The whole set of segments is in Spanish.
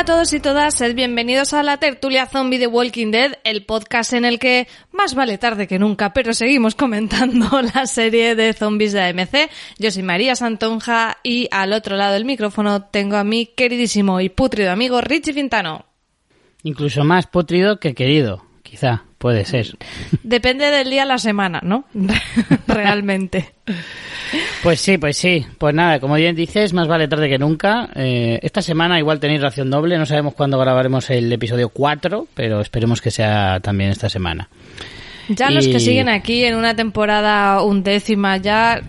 Hola a todos y todas, sed bienvenidos a la tertulia zombie de Walking Dead, el podcast en el que más vale tarde que nunca, pero seguimos comentando la serie de zombies de AMC. Yo soy María Santonja y al otro lado del micrófono tengo a mi queridísimo y putrido amigo Richie Fintano. Incluso más putrido que querido, quizá, puede ser. Depende del día a la semana, ¿no? Realmente. Pues sí, pues sí. Pues nada, como bien dices, más vale tarde que nunca. Eh, esta semana igual tenéis ración doble. No sabemos cuándo grabaremos el episodio 4, pero esperemos que sea también esta semana. Ya los que siguen aquí en una temporada undécima, ya,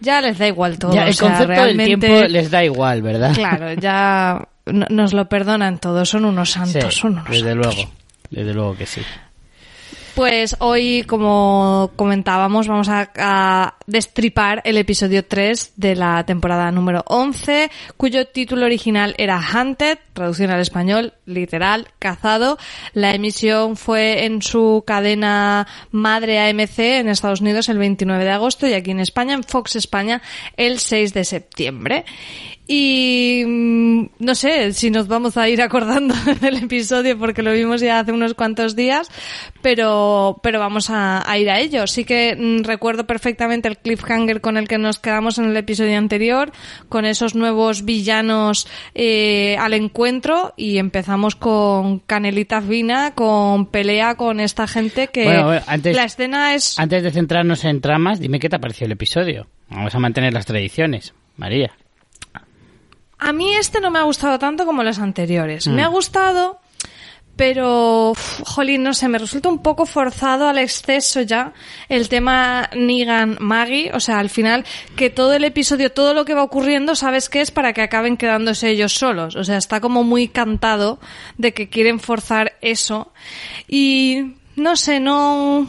ya les da igual todo. Ya, el o sea, concepto realmente- del tiempo les da igual, ¿verdad? Claro, ya no- nos lo perdonan todos, son unos Sí, santos, son unos desde santos. luego. Desde luego que sí. Pues hoy, como comentábamos, vamos a, destripar el episodio 3 de la temporada número 11, cuyo título original era Hunted, traducción al español, literal, cazado. La emisión fue en su cadena madre AMC en Estados Unidos el 29 de agosto y aquí en España, en Fox España, el 6 de septiembre. Y mm, no sé si nos vamos a ir acordando del episodio porque lo vimos ya hace unos cuantos días, pero, pero vamos a, a ir a ello. Sí que mm, recuerdo perfectamente el cliffhanger con el que nos quedamos en el episodio anterior, con esos nuevos villanos eh, al encuentro y empezamos con canelita fina, con pelea con esta gente que Bueno, bueno, antes- la escena es... Antes de centrarnos en tramas, dime qué te pareció el episodio. Vamos a mantener las tradiciones, María. A mí este no me ha gustado tanto como los anteriores. Mm. Me ha gustado, pero, uf, jolín, no sé, me resulta un poco forzado al exceso ya el tema Negan-Maggie. O sea, al final, que todo el episodio, todo lo que va ocurriendo, sabes que es para que acaben quedándose ellos solos. O sea, está como muy cantado de que quieren forzar eso. Y, no sé, no...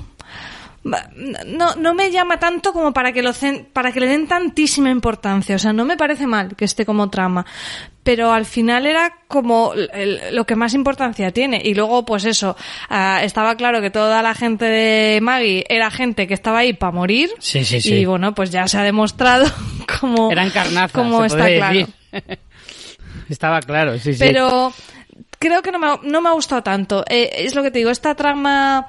No, no me llama tanto como para que, lo para que le den tantísima importancia. O sea, no me parece mal que esté como trama. Pero al final era como el- lo que más importancia tiene. Y luego, pues eso, ah, estaba claro que toda la gente de Maggie era gente que estaba ahí para morir. Sí, sí, sí. Y bueno, pues ya se ha demostrado como, Eran carnazas, como se está claro. decir. Estaba claro, sí, sí. Pero creo que no me, ha- no me ha gustado tanto. Eh, es lo que te digo, esta trama,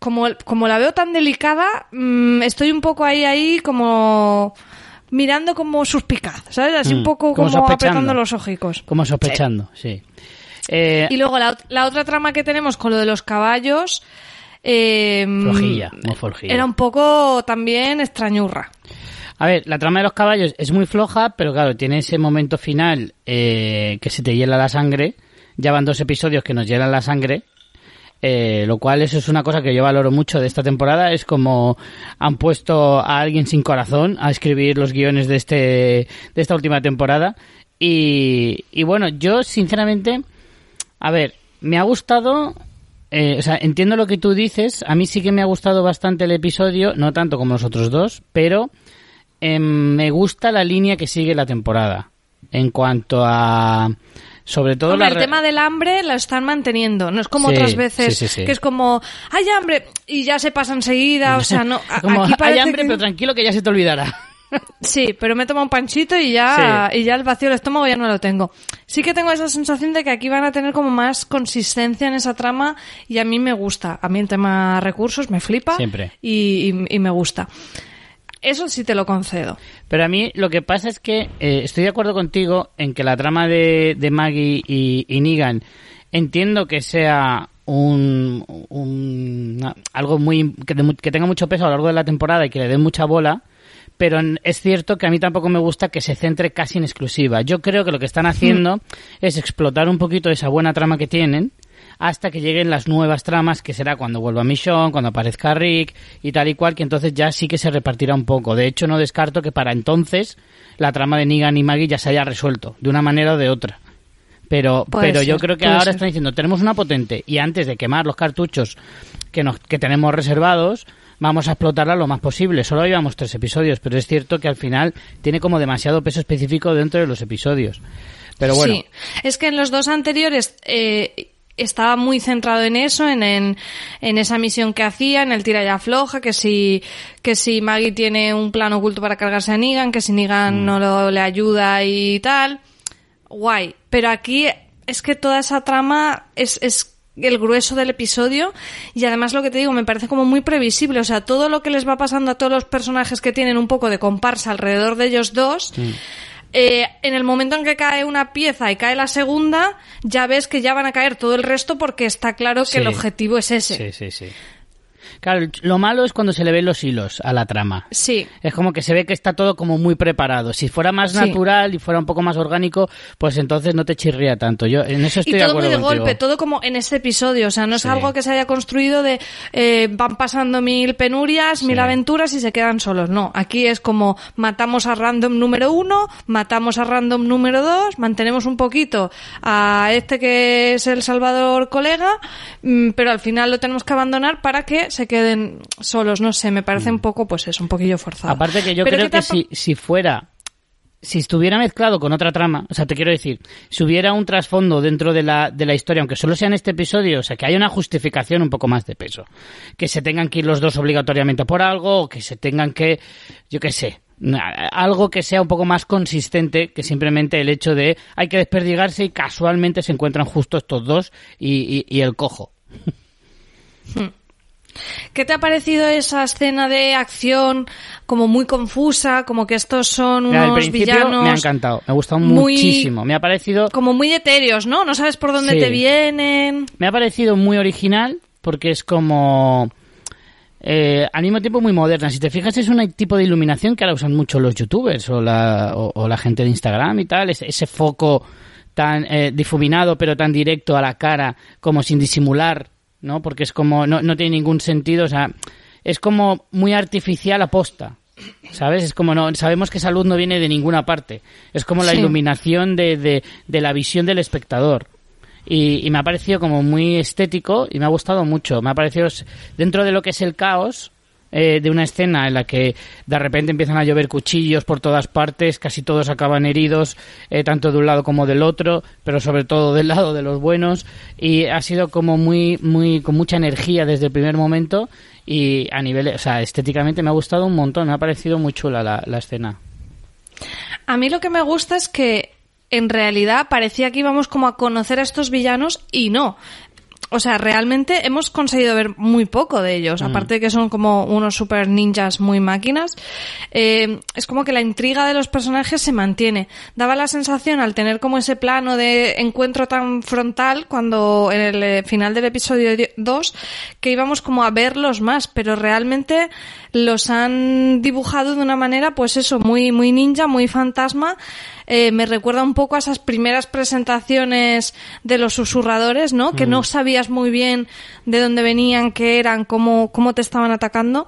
como, como la veo tan delicada, mm, estoy un poco ahí, ahí, como mirando como suspicaz, ¿sabes? Así un Mm, poco como apretando los ojicos. Como sospechando, sí. Eh, Y luego la, la otra trama que tenemos con lo de los caballos... eh, Flojilla, muy flojilla. Era un poco también extrañurra. A ver, la trama de los caballos es muy floja, pero claro, tiene ese momento final eh, que se te hiela la sangre. Ya van dos episodios que nos hielan la sangre. Eh, lo cual eso es una cosa que yo valoro mucho de esta temporada. Es como han puesto a alguien sin corazón a escribir los guiones de, este, de esta última temporada. Y, y bueno, yo sinceramente, a ver, me ha gustado eh, o sea, entiendo lo que tú dices. A mí sí que me ha gustado bastante el episodio, no tanto como los otros dos, pero em, me gusta la línea que sigue la temporada. En cuanto a. Sobre todo Hombre, la. el tema del hambre lo están manteniendo. No es como Sí, otras veces sí, sí, sí. que es como, hay hambre y ya se pasa enseguida. O sea, no. Como, aquí hay hambre, que- pero tranquilo que ya se te olvidará. Sí, pero me tomo un panchito y ya, y ya el vacío del estómago ya no lo tengo. Sí que tengo esa sensación de que aquí van a tener como más consistencia en esa trama y a mí me gusta. A mí el tema recursos me flipa. Siempre. Y, y- y me gusta. Eso sí te lo concedo. Pero a mí lo que pasa es que eh, estoy de acuerdo contigo en que la trama de, de Maggie y, y Negan entiendo que sea un, un- algo muy que, de que tenga mucho peso a lo largo de la temporada y que le den mucha bola. Pero es cierto que a mí tampoco me gusta que se centre casi en exclusiva. Yo creo que lo que están haciendo es explotar un poquito esa buena trama que tienen hasta que lleguen las nuevas tramas, que será cuando vuelva Michonne, cuando aparezca Rick y tal y cual, que entonces ya sí que se repartirá un poco. De hecho, no descarto que para entonces la trama de Negan y Maggie ya se haya resuelto, de una manera o de otra. Pero, Puede pero yo creo que ahora ser. están diciendo, tenemos una potente y antes de quemar los cartuchos que, nos, que tenemos reservados, vamos a explotarla lo más posible. Solo llevamos tres episodios, pero es cierto que al final tiene como demasiado peso específico dentro de los episodios. Pero bueno, Sí, es que en los dos anteriores eh, estaba muy centrado en eso, en, en, en esa misión que hacía, en el tira y afloja, que si, que si Maggie tiene un plan oculto para cargarse a Negan, que si Negan no lo, le ayuda y tal. Guay. Pero aquí es que toda esa trama es, es el grueso del episodio y además lo que te digo me parece como muy previsible o sea todo lo que les va pasando a todos los personajes que tienen un poco de comparsa alrededor de ellos dos eh, en el momento en que cae una pieza y cae la segunda, ya ves que ya van a caer todo el resto porque está claro que Sí. el objetivo es ese. Sí, sí, sí. Claro, lo malo es cuando se le ven los hilos a la trama. Sí. Es como que se ve que está todo como muy preparado. Si fuera más Sí. natural y fuera un poco más orgánico, pues entonces no te chirría tanto. Yo en eso estoy Y de todo muy acuerdo de contigo. golpe, todo como en este episodio. O sea, no es Sí. algo que se haya construido de eh, van pasando mil penurias, mil aventuras y se quedan solos. No, aquí es como matamos a random número uno, matamos a random número dos, mantenemos un poquito a este que es el Salvador colega, mm, pero al final lo tenemos que abandonar para que se queden solos. No sé, me parece un poco, pues es un poquillo forzado. Mm. Aparte que yo Pero creo ¿qué que si, si fuera, si estuviera mezclado con otra trama, o sea, te quiero decir, si hubiera un trasfondo dentro de la, de la historia, aunque solo sea en este episodio, o sea, que haya una justificación un poco más de peso. Que se tengan que ir los dos obligatoriamente por algo, o que se tengan que, yo qué sé, algo que sea un poco más consistente que simplemente el hecho de hay que desperdigarse y casualmente se encuentran justo estos dos y, y- y el cojo. ¿Qué te ha parecido esa escena de acción como muy confusa, como que estos son Mira, al unos principio villanos me ha encantado, me ha gustado muy- muchísimo, me ha parecido como muy etéreos, ¿no? No sabes por dónde Sí. te vienen. Me ha parecido muy original porque es como... eh, al mismo tiempo muy moderna. Si te fijas es un tipo de iluminación que ahora usan mucho los youtubers o la, o, o la gente de Instagram y tal. Ese, ese foco tan eh, difuminado pero tan directo a la cara como sin disimular, ¿no? Porque es como... No, no tiene ningún sentido. O sea, es como muy artificial aposta. ¿Sabes? Es como no, sabemos que esa luz no viene de ninguna parte. Es como la Sí. iluminación de, de, de la visión del espectador. Y, y me ha parecido como muy estético y me ha gustado mucho. Me ha parecido, dentro de lo que es el caos, eh, de una escena en la que de repente empiezan a llover cuchillos por todas partes, casi todos acaban heridos, eh, tanto de un lado como del otro, pero sobre todo del lado de los buenos. Y ha sido como muy, muy, con mucha energía desde el primer momento y a nivel, o sea, estéticamente me ha gustado un montón, me ha parecido muy chula la, la escena. A mí lo que me gusta es que en realidad parecía que íbamos como a conocer a estos villanos y no. O sea, realmente hemos conseguido ver muy poco de ellos, aparte de que son como unos super ninjas muy máquinas. eh, es como que la intriga de los personajes se mantiene. Daba la sensación al tener como ese plano de encuentro tan frontal cuando en el eh, final del episodio 2 que íbamos como a verlos más, pero realmente los han dibujado de una manera, pues eso, muy, muy ninja, muy fantasma. Eh, me recuerda un poco a esas primeras presentaciones de los susurradores, ¿no? Que no sabías muy bien de dónde venían, qué eran, cómo, cómo te estaban atacando.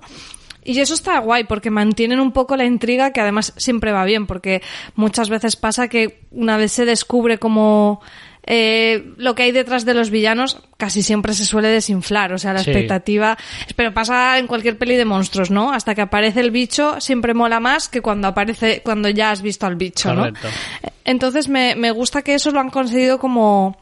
Y eso está guay porque mantienen un poco la intriga que además siempre va bien porque muchas veces pasa que una vez se descubre como eh, lo que hay detrás de los villanos casi siempre se suele desinflar, o sea, la Sí. expectativa, pero pasa en cualquier peli de monstruos, ¿no? Hasta que aparece el bicho siempre mola más que cuando aparece, cuando ya has visto al bicho, Correcto. ¿no? Entonces me, me gusta que eso lo han conseguido como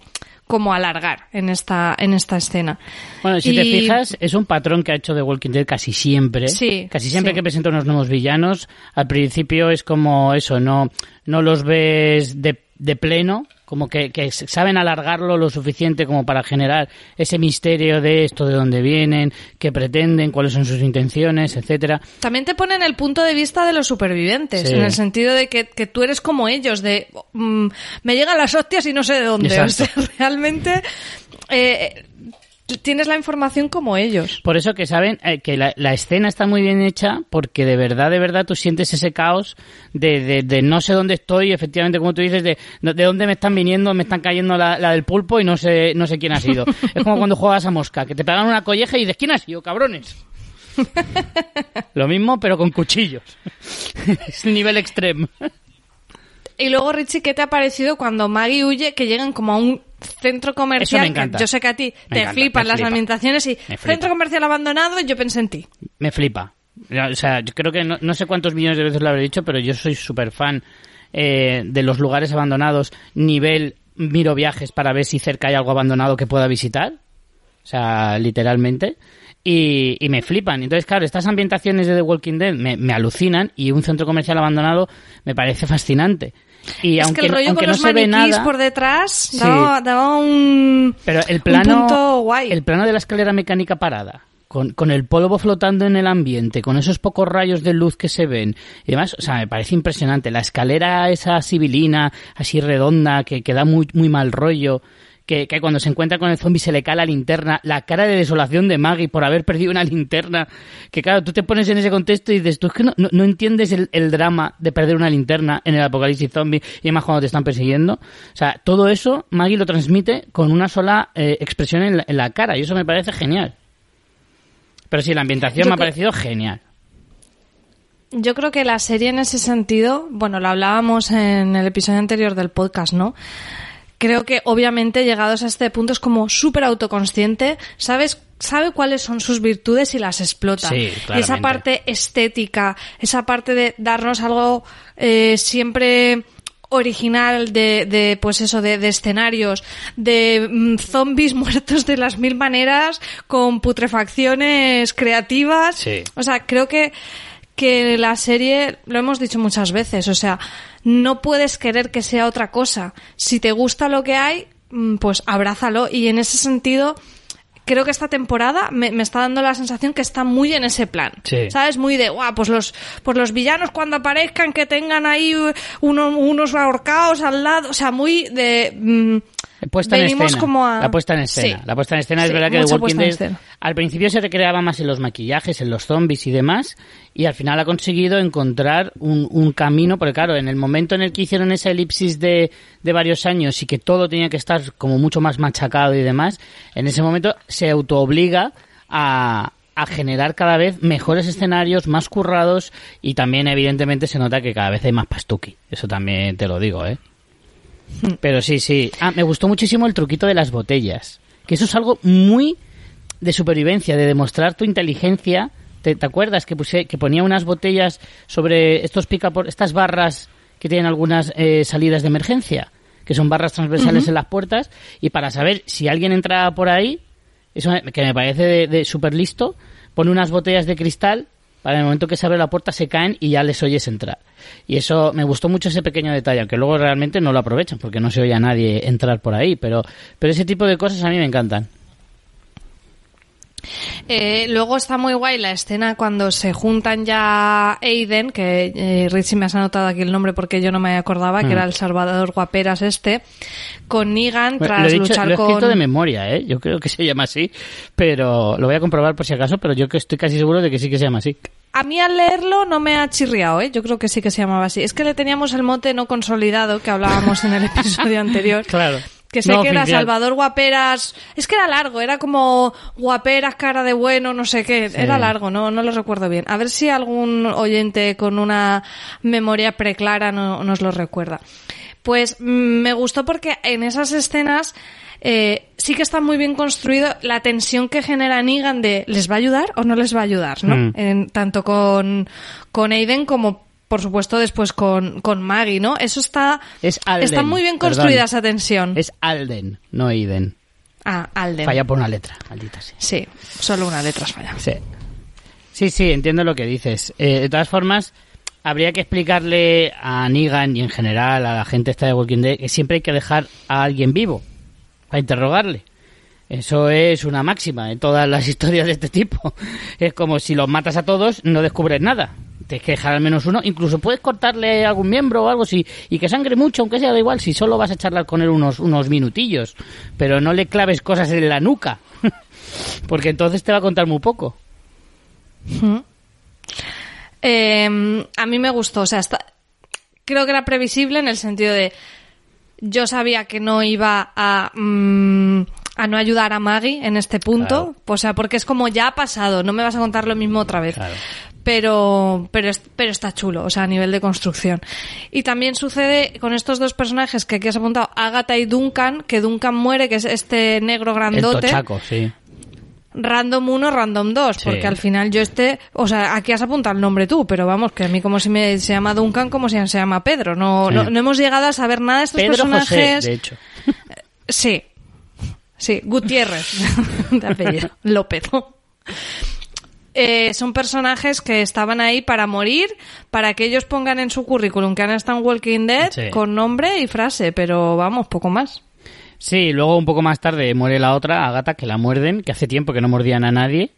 como alargar en esta, en esta escena. Bueno, si te fijas, es un patrón que ha hecho The Walking Dead casi siempre. Sí, Casi siempre sí. que presenta unos nuevos villanos, al principio es como eso, no, no los ves de, de pleno, como que, que saben alargarlo lo suficiente como para generar ese misterio de esto, de dónde vienen, qué pretenden, cuáles son sus intenciones, etcétera. También te ponen el punto de vista de los supervivientes, Sí. en el sentido de que, que tú eres como ellos, de mm, me llegan las hostias y no sé de dónde. O sea, realmente eh, tienes la información como ellos. Por eso que saben eh, que la, la escena está muy bien hecha porque de verdad, de verdad tú sientes ese caos de, de, de no sé dónde estoy, efectivamente como tú dices, de, de dónde me están viniendo, me están cayendo la, la del pulpo y no sé, no sé quién ha sido. es como cuando juegas a mosca, que te pegan una colleja y dices, ¿quién ha sido, cabrones? Lo mismo, pero con cuchillos. es el nivel extremo. Y luego, Richie, ¿qué te ha parecido cuando Maggie huye, que llegan como a un centro comercial? Eso me encanta. yo sé que a ti Me te encanta, flipan las flipa. ambientaciones y centro comercial abandonado, yo pensé en ti. Me flipa. O sea, yo creo que no, no sé cuántos millones de veces lo habré dicho, pero yo soy súper fan eh, de los lugares abandonados, nivel miro viajes para ver si cerca hay algo abandonado que pueda visitar. O sea, literalmente. Y, y me flipan. Entonces, claro, estas ambientaciones de The Walking Dead me, me alucinan y un centro comercial abandonado me parece fascinante. Y es aunque, que el rollo con no los se ve maniquís nada, por detrás Sí. daba, daba un, pero el un plano, punto guay. el plano de la escalera mecánica parada, con, con el polvo flotando en el ambiente, con esos pocos rayos de luz que se ven y demás, o sea, me parece impresionante. La escalera esa sibilina, así redonda, que, que da muy, muy mal rollo. Que, que cuando se encuentra con el zombie se le cae la linterna, la cara de desolación de Maggie por haber perdido una linterna, que claro, tú te pones en ese contexto y dices, tú es que no, no, no entiendes el, el drama de perder una linterna en el apocalipsis zombie y además cuando te están persiguiendo. O sea, todo eso Maggie lo transmite con una sola eh, expresión en la, en la cara y eso me parece genial. Pero sí, la ambientación Yo me ha parecido genial. Yo creo que la serie en ese sentido, bueno, lo hablábamos en el episodio anterior del podcast, ¿no? Creo que obviamente llegados a este punto es como súper autoconsciente, sabes, sabe cuáles son sus virtudes y las explota. Sí, y esa parte estética, esa parte de darnos algo eh, siempre original de, de pues eso de, de escenarios de mm, zombies muertos de las mil maneras con putrefacciones creativas Sí. o sea creo que que la serie, lo hemos dicho muchas veces, o sea, no puedes querer que sea otra cosa. Si te gusta lo que hay, mm, pues abrázalo. Y en ese sentido, creo que esta temporada me, me está dando la sensación que está muy en ese plan. Sí. ¿Sabes? Muy de, guau, pues los, pues los villanos cuando aparezcan que tengan ahí uno- unos ahorcados al lado. O sea, muy de... mm, Puesta en escena. como a- La puesta en escena. Sí. La puesta en escena es Sí, verdad que The Walking Dead al principio se recreaba más en los maquillajes, en los zombies y demás, y al final ha conseguido encontrar un, un camino, porque claro, en el momento en el que hicieron esa elipsis de, de varios años y que todo tenía que estar como mucho más machacado y demás, en ese momento se autoobliga a, a generar cada vez mejores escenarios, más currados, y también evidentemente se nota que cada vez hay más pastuki. Eso también te lo digo, ¿eh? Pero sí, sí. Ah, me gustó muchísimo el truquito de las botellas. Que eso es algo muy de supervivencia, de demostrar tu inteligencia. ¿Te, te acuerdas que, puse, que ponía unas botellas sobre estos pica por estas barras que tienen algunas eh, salidas de emergencia? Que son barras transversales en las puertas. Y para saber si alguien entra por ahí, eso que me parece de, de súper listo, pone unas botellas de cristal para el momento que se abre la puerta se caen y ya les oyes entrar. Y eso me gustó mucho ese pequeño detalle, aunque luego realmente no lo aprovechan porque no se oye a nadie entrar por ahí, pero, pero ese tipo de cosas a mí me encantan. Eh, luego está muy guay la escena cuando se juntan ya Aiden, que eh, Richie me has anotado aquí el nombre porque yo no me acordaba, que Mm. era el Salvador Guaperas este, con Negan Bueno, tras lo he, dicho, luchar lo he escrito con... de memoria, ¿eh? Yo creo que se llama así, pero lo voy a comprobar por si acaso, pero yo estoy casi seguro de que sí que se llama así. A mí al leerlo no me ha chirriado, ¿eh? Yo creo que sí que se llamaba así. Es que le teníamos el mote no consolidado que hablábamos en el episodio anterior. Claro. Que sé No que era. Salvador Guaperas. Es que era largo, era como Guaperas, cara de bueno, no sé qué. Era largo, no, no lo recuerdo bien. A ver si algún oyente con una memoria preclara no, nos lo recuerda. Pues mm, me gustó porque en esas escenas eh, sí que está muy bien construido la tensión que genera Negan de ¿les va a ayudar o no les va a ayudar? ¿no? Mm. En- tanto con, con Aiden como por supuesto, después con, con Maggie, ¿no? Eso está, Es Alden, está muy bien perdón. construida esa tensión. Es Alden, no Aiden. Ah, Alden. Falla por una letra, maldita sea. Sí, solo una letra has fallado. Sí. Sí, sí, entiendo lo que dices. Eh, de todas formas, habría que explicarle a Negan y en general a la gente esta de Walking Dead que siempre hay que dejar a alguien vivo para interrogarle. Eso es una máxima en todas las historias de este tipo. Es como si los matas a todos, no descubres nada. Tienes que dejar al menos uno. Incluso puedes cortarle algún miembro o algo así y que sangre mucho, aunque sea da igual, si solo vas a charlar con él unos, unos minutillos. Pero no le claves cosas en la nuca. Porque entonces te va a contar muy poco. Eh, a mí me gustó, o sea, está- creo que era previsible en el sentido de yo sabía que no iba a, mm, a no ayudar a Maggie en este punto, Claro. o sea, porque es como ya ha pasado, no me vas a contar lo mismo otra vez. Claro. Pero, pero, pero está chulo, o sea, a nivel de construcción. Y también sucede con estos dos personajes que aquí has apuntado, Agatha y Duncan, que Duncan muere, que es este negro El grandote. tochaco, sí. Random 1, Random 2, Sí. porque al final yo este, o sea, aquí has apuntado el nombre tú, pero vamos, que a mí como si me se llama Duncan, como si se llama Pedro, no, Sí. no, no hemos llegado a saber nada de estos Pedro José, personajes. de hecho. Sí, sí, Gutiérrez, de apellido, López. Eh, son personajes que estaban ahí para morir, para que ellos pongan en su currículum que han estado en Walking Dead Sí. con nombre y frase, pero vamos, poco más. Sí, luego un poco más tarde muere la otra, Agata, que la muerden, que hace tiempo que no mordían a nadie.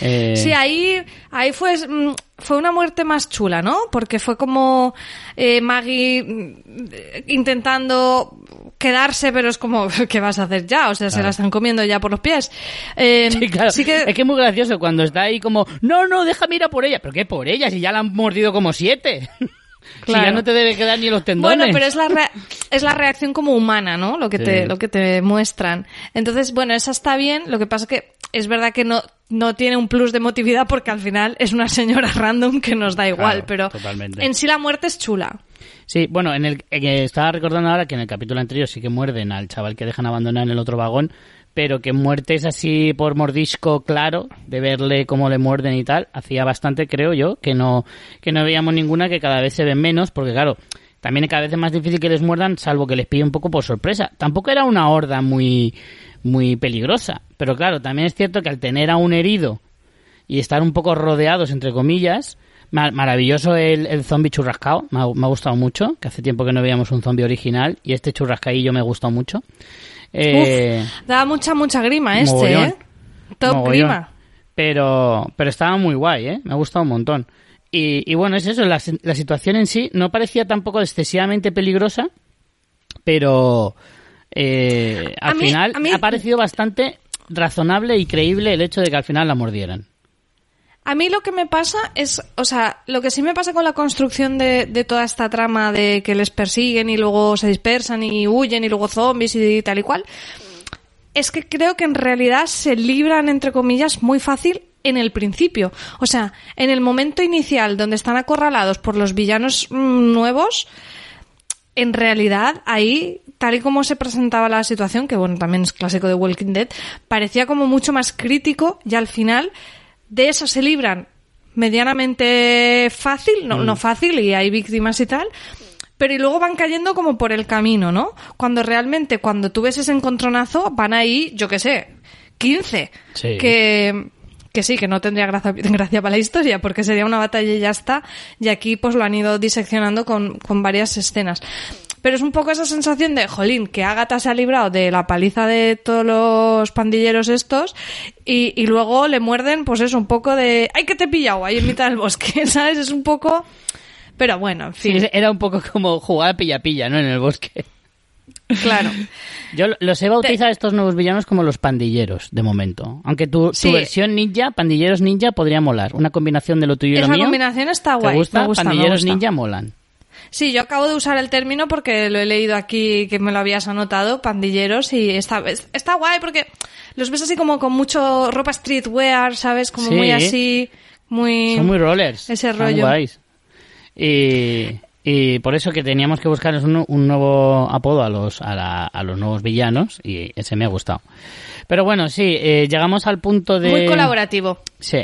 Eh, Sí, ahí, ahí fue, mm, fue una muerte más chula, ¿no? Porque fue como eh, Maggie mm, intentando quedarse, pero es como, ¿qué vas a hacer ya? O sea, se la están comiendo ya por los pies. Eh, Sí, claro. sí que- Es que es muy gracioso cuando está ahí como, no, no, déjame ir a por ella. ¿Pero qué por ella? Si ya la han mordido como siete. Si Claro. ya no te debe quedar ni los tendones. Bueno, pero es la, es la reacción como humana, ¿no? Lo que, Sí. te, lo que te muestran. Entonces, bueno, esa está bien. Lo que pasa es que es verdad que no, no tiene un plus de emotividad porque al final es una señora random que nos da igual. Claro, pero totalmente. en sí la muerte es chula. Sí, bueno, en el en que estaba recordando ahora que en el capítulo anterior sí que muerden al chaval que dejan abandonar en el otro vagón, pero que muertes así por mordisco claro, de verle cómo le muerden y tal, hacía bastante, creo yo, que no que no veíamos ninguna que cada vez se ven menos, porque claro, también cada vez es más difícil que les muerdan, salvo que les pille un poco por sorpresa. Tampoco era una horda muy muy peligrosa, pero claro, también es cierto que al tener a un herido y estar un poco rodeados, entre comillas. Ma- Maravilloso el, el zombie churrascao, me ha, me ha gustado mucho, que hace tiempo que no veíamos un zombie original y este churrascaillo me ha gustado mucho. Eh, Uf, da mucha, mucha grima este, mogollón. ¿eh? Top mogollón. grima. Pero, pero estaba muy guay, ¿eh? Me ha gustado un montón. Y, y bueno, es eso, la, la situación en sí no parecía tampoco excesivamente peligrosa, pero eh, al A mí- final mí- ha parecido bastante razonable y creíble el hecho de que al final la mordieran. A mí lo que me pasa es, o sea, lo que sí me pasa con la construcción de, de toda esta trama de que les persiguen y luego se dispersan y huyen y luego zombies y tal y cual, es que creo que en realidad se libran, entre comillas, muy fácil en el principio. O sea, en el momento inicial donde están acorralados por los villanos mm, nuevos, en realidad ahí, tal y como se presentaba la situación, que bueno, también es clásico de Walking Dead, parecía como mucho más crítico y al final de eso se libran medianamente fácil, no, no fácil y hay víctimas y tal, pero y luego van cayendo como por el camino, ¿no? Cuando realmente, cuando tú ves ese encontronazo, van ahí, yo qué sé, 15. Sí. Que, que sí, que no tendría gracia, gracia para la historia, porque sería una batalla y ya está. Y aquí pues lo han ido diseccionando con, con varias escenas. Pero es un poco esa sensación de, jolín, que Agatha se ha librado de la paliza de todos los pandilleros estos y, y luego le muerden, pues eso, un poco de, ¡ay, que te he pillado! Ahí en mitad del bosque, ¿sabes? Es un poco... Pero bueno, en Sí, fin, era un poco como jugar a pilla-pilla, ¿no? En el bosque. Claro. Yo los he bautizado a estos nuevos villanos como los pandilleros, de momento. Aunque tu, tu Sí. versión ninja, pandilleros ninja, podría molar. Una combinación de lo tuyo y lo Esa mío. combinación está ¿Te guay. gusta? me gusta, me pandilleros gusta. ninja molan. Sí, yo acabo de usar el término porque lo he leído aquí que me lo habías anotado, pandilleros, y está, está guay porque los ves así como con mucho ropa streetwear, ¿sabes? Como Sí. muy así, muy... Son muy rollers. Ese rollo. guays. Y, y por eso que teníamos que buscar un, un nuevo apodo a los, a, la- a los nuevos villanos y ese me ha gustado. Pero bueno, sí, eh, llegamos al punto de... Muy colaborativo. Sí.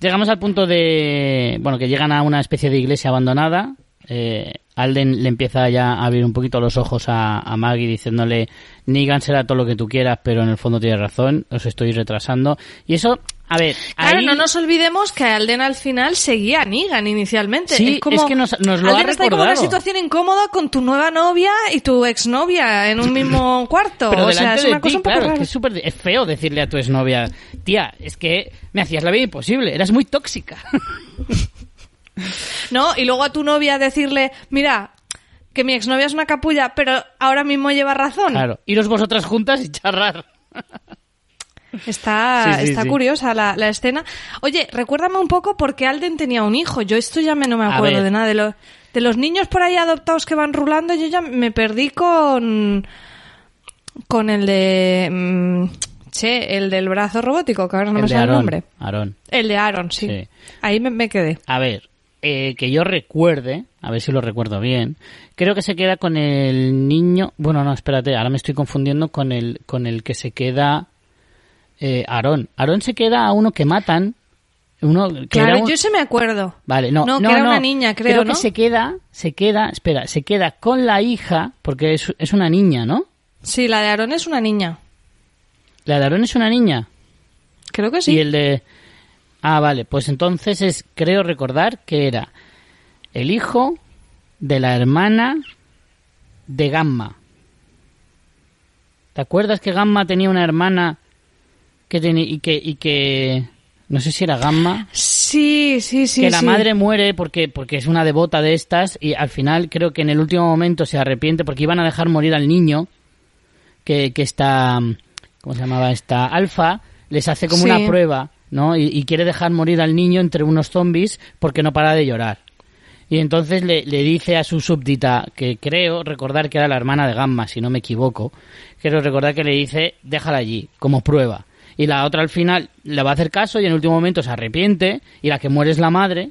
Llegamos al punto de, bueno, que llegan a una especie de iglesia abandonada. Eh, Alden le empieza ya a abrir un poquito los ojos a, a Maggie diciéndole, Negan será todo lo que tú quieras, pero en el fondo tienes razón, os estoy retrasando. Y eso, a ver, Claro, ahí- no nos olvidemos que Alden al final seguía a Negan inicialmente. Sí, es, como, es que nos- nos lo ha Alden está en como una situación incómoda con tu nueva novia y tu exnovia en un mismo cuarto. Pero o sea, es una cosa ti, un poco claro, es rara. que es, súper- es feo decirle a tu exnovia, tía, es que me hacías la vida imposible, eras muy tóxica. ¿No? Y luego a tu novia decirle, mira, que mi exnovia es una capulla, pero ahora mismo lleva razón. claro, iros vosotras juntas y charrar. Está, Sí, sí, está sí. curiosa la, la escena. Oye, recuérdame un poco porque Alden tenía un hijo. Yo esto ya me, no me acuerdo de nada. De, los de los niños por ahí adoptados que van rulando, yo ya me perdí con... Con el de... mm, che, el del brazo robótico, que ahora no El me sale el nombre. El de Aaron, sí. Sí. Ahí me, me quedé. A ver, eh, que yo recuerde, a ver si lo recuerdo bien, creo que se queda con el niño, bueno, no, espérate, ahora me estoy confundiendo con el, con el que se queda eh, Aarón. Aarón se queda a uno que matan, uno que Claro, un- yo se me acuerdo. Vale, no, No, no, que era no. una niña, creo, que ¿no? se queda, se queda, espera, se queda con la hija, porque es, es una niña, ¿no? Sí, la de Aaron es una niña. La de Aarón es una niña. Creo que sí. Y el de... Ah, vale, pues entonces es, creo recordar que era el hijo de la hermana de Gamma. ¿Te acuerdas que Gamma tenía una hermana que tenía y que y que no sé si era Gamma Sí, sí, sí. que la sí. madre muere porque porque es una devota de estas y al final creo que en el último momento se arrepiente porque iban a dejar morir al niño que que está ¿cómo se llamaba esta alfa les hace como Sí. una prueba no y, y quiere dejar morir al niño entre unos zombies porque no para de llorar y entonces le, le dice a su súbdita, que creo recordar que era la hermana de Gamma, si no me equivoco, creo recordar que le dice, déjala allí, como prueba. Y la otra al final le va a hacer caso y en el último momento se arrepiente y la que muere es la madre.